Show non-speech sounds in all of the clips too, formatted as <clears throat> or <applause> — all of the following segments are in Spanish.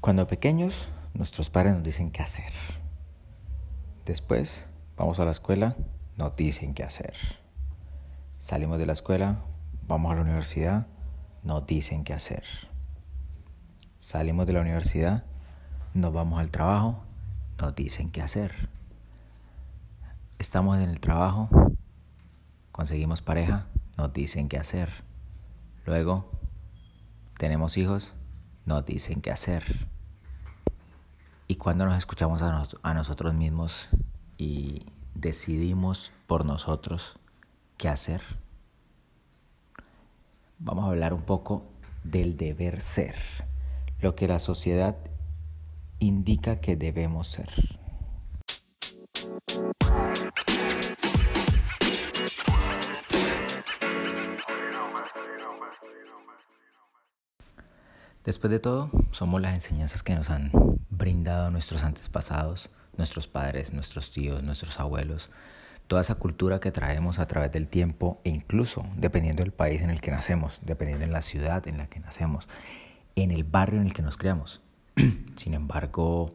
Cuando pequeños, nuestros padres nos dicen qué hacer. Después, vamos a la escuela, nos dicen qué hacer. Salimos de la escuela, vamos a la universidad, nos dicen qué hacer. Salimos de la universidad, nos vamos al trabajo, nos dicen qué hacer. Estamos en el trabajo, conseguimos pareja, nos dicen qué hacer. Luego, tenemos hijos, nos dicen qué hacer. Y cuando nos escuchamos a, a nosotros mismos y decidimos por nosotros qué hacer, vamos a hablar un poco del deber ser, lo que la sociedad indica que debemos ser. Después de todo, somos las enseñanzas que nos han brindado nuestros antepasados, nuestros padres, nuestros tíos, nuestros abuelos, toda esa cultura que traemos a través del tiempo e incluso dependiendo del país en el que nacemos, dependiendo de la ciudad en la que nacemos, en el barrio en el que nos creamos. <clears throat> Sin embargo,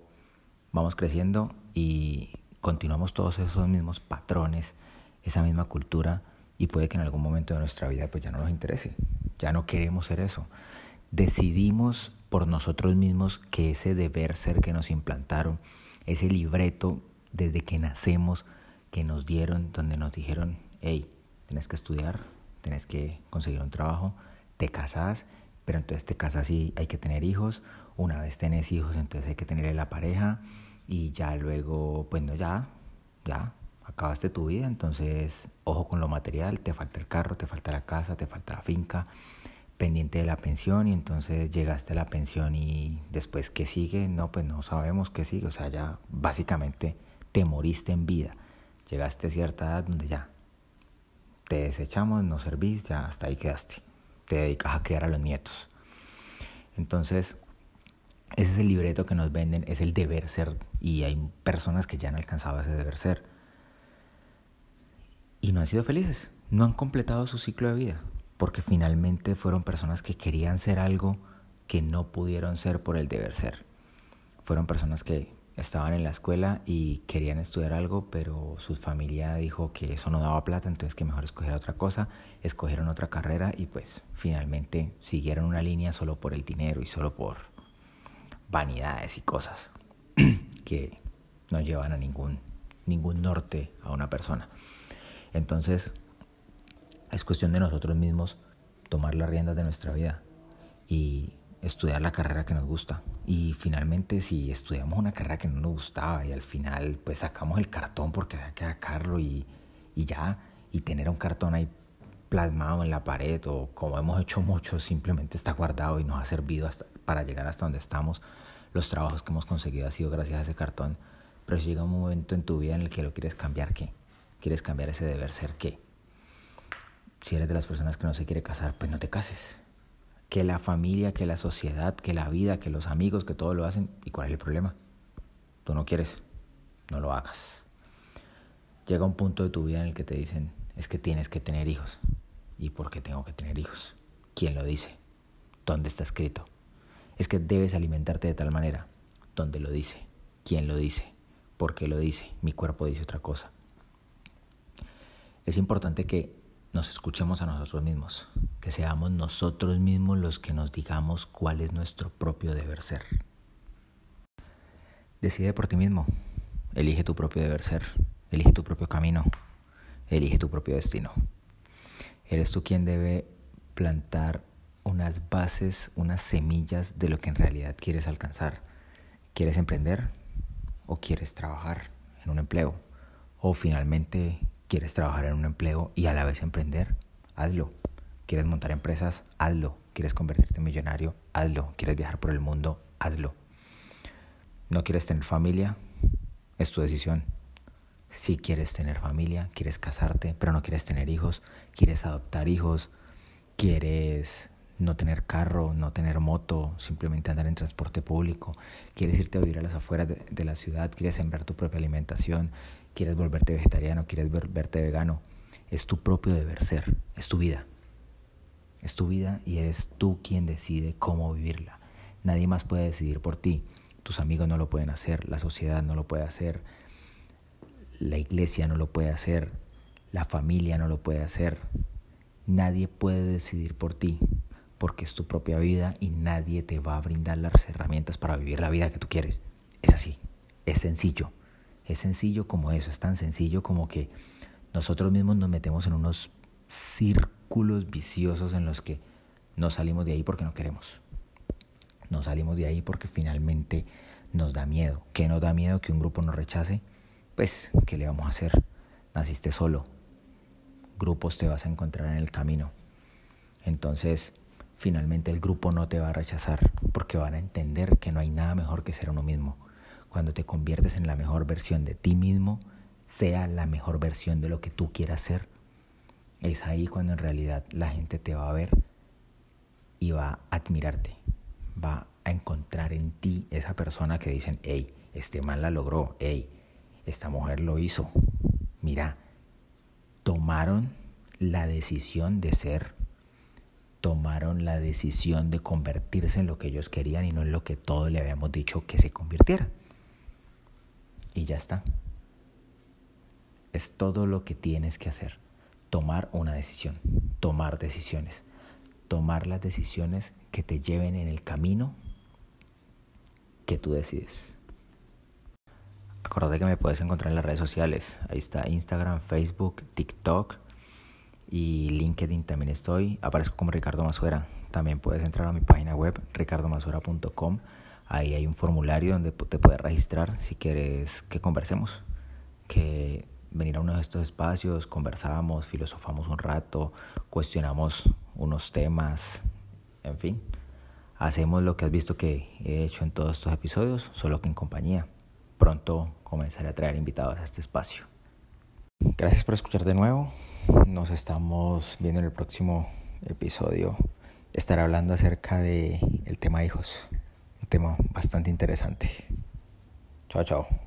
vamos creciendo y continuamos todos esos mismos patrones, esa misma cultura y puede que en algún momento de nuestra vida pues ya no nos interese, ya no queremos ser eso decidimos por nosotros mismos que ese deber ser que nos implantaron, ese libreto desde que nacemos que nos dieron, donde nos dijeron, hey, tienes que estudiar, tienes que conseguir un trabajo, te casas, pero entonces te casas y hay que tener hijos, una vez tenés hijos, entonces hay que tener la pareja y ya luego, pues no, ya, ya, acabaste tu vida, entonces ojo con lo material, te falta el carro, te falta la casa, te falta la finca, pendiente de la pensión y entonces llegaste a la pensión y después qué sigue, no, pues no sabemos qué sigue, o sea, ya básicamente te moriste en vida, llegaste a cierta edad donde ya te desechamos, no servís, ya hasta ahí quedaste, te dedicas a criar a los nietos. Entonces, ese es el libreto que nos venden, es el deber ser y hay personas que ya han alcanzado ese deber ser. Y no han sido felices, no han completado su ciclo de vida porque finalmente fueron personas que querían ser algo que no pudieron ser por el deber ser. Fueron personas que estaban en la escuela y querían estudiar algo, pero su familia dijo que eso no daba plata, entonces que mejor escogiera otra cosa, escogieron otra carrera y pues finalmente siguieron una línea solo por el dinero y solo por vanidades y cosas <clears throat> que no llevan a ningún, ningún norte a una persona. Entonces, es cuestión de nosotros mismos tomar las riendas de nuestra vida y estudiar la carrera que nos gusta. Y finalmente si estudiamos una carrera que no nos gustaba y al final pues sacamos el cartón porque había que sacarlo y, y ya, y tener un cartón ahí plasmado en la pared o como hemos hecho muchos, simplemente está guardado y nos ha servido hasta, para llegar hasta donde estamos. Los trabajos que hemos conseguido ha sido gracias a ese cartón. Pero si llega un momento en tu vida en el que lo quieres cambiar, ¿qué? ¿Quieres cambiar ese deber ser qué? Si eres de las personas que no se quiere casar, pues no te cases. Que la familia, que la sociedad, que la vida, que los amigos, que todo lo hacen. ¿Y cuál es el problema? Tú no quieres, no lo hagas. Llega un punto de tu vida en el que te dicen, es que tienes que tener hijos. ¿Y por qué tengo que tener hijos? ¿Quién lo dice? ¿Dónde está escrito? Es que debes alimentarte de tal manera. ¿Dónde lo dice? ¿Quién lo dice? ¿Por qué lo dice? Mi cuerpo dice otra cosa. Es importante que nos escuchemos a nosotros mismos, que seamos nosotros mismos los que nos digamos cuál es nuestro propio deber ser. Decide por ti mismo, elige tu propio deber ser, elige tu propio camino, elige tu propio destino. Eres tú quien debe plantar unas bases, unas semillas de lo que en realidad quieres alcanzar. ¿Quieres emprender o quieres trabajar en un empleo? O finalmente ¿Quieres trabajar en un empleo y a la vez emprender? Hazlo. ¿Quieres montar empresas? Hazlo. ¿Quieres convertirte en millonario? Hazlo. ¿Quieres viajar por el mundo? Hazlo. ¿No quieres tener familia? Es tu decisión. Si quieres tener familia, quieres casarte, pero no quieres tener hijos, quieres adoptar hijos, quieres no tener carro, no tener moto, simplemente andar en transporte público, quieres irte a vivir a las afueras de, de la ciudad, quieres sembrar tu propia alimentación, quieres volverte vegetariano, quieres verte vegano, es tu propio deber ser, es tu vida. Es tu vida y eres tú quien decide cómo vivirla. Nadie más puede decidir por ti. Tus amigos no lo pueden hacer, la sociedad no lo puede hacer, la iglesia no lo puede hacer, la familia no lo puede hacer. Nadie puede decidir por ti porque es tu propia vida y nadie te va a brindar las herramientas para vivir la vida que tú quieres. Es así, es sencillo. Es sencillo como eso, es tan sencillo como que nosotros mismos nos metemos en unos círculos viciosos en los que no salimos de ahí porque no queremos. No salimos de ahí porque finalmente nos da miedo. ¿Qué nos da miedo que un grupo nos rechace? Pues, ¿qué le vamos a hacer? Naciste solo. Grupos te vas a encontrar en el camino. Entonces, finalmente el grupo no te va a rechazar porque van a entender que no hay nada mejor que ser uno mismo. Cuando te conviertes en la mejor versión de ti mismo, sea la mejor versión de lo que tú quieras ser, es ahí cuando en realidad la gente te va a ver y va a admirarte, va a encontrar en ti esa persona que dicen, hey, este man la logró, hey, esta mujer lo hizo. Mira, tomaron la decisión de ser, tomaron la decisión de convertirse en lo que ellos querían y no en lo que todos le habíamos dicho que se convirtiera. Y ya está. Es todo lo que tienes que hacer. Tomar una decisión, tomar decisiones, tomar las decisiones que te lleven en el camino que tú decides. Acordate que me puedes encontrar en las redes sociales. Ahí está Instagram, Facebook, TikTok y LinkedIn también estoy. Aparezco como Ricardo Masuera. También puedes entrar a mi página web ricardomasuera.com. Ahí hay un formulario donde te puedes registrar si quieres que conversemos, que venir a uno de estos espacios, conversamos, filosofamos un rato, cuestionamos unos temas, en fin. Hacemos lo que has visto que he hecho en todos estos episodios, solo que en compañía. Pronto comenzaré a traer invitados a este espacio. Gracias por escuchar de nuevo. Nos estamos viendo en el próximo episodio. Estaré hablando acerca del el tema hijos. Tema bastante interesante. Chao, chao.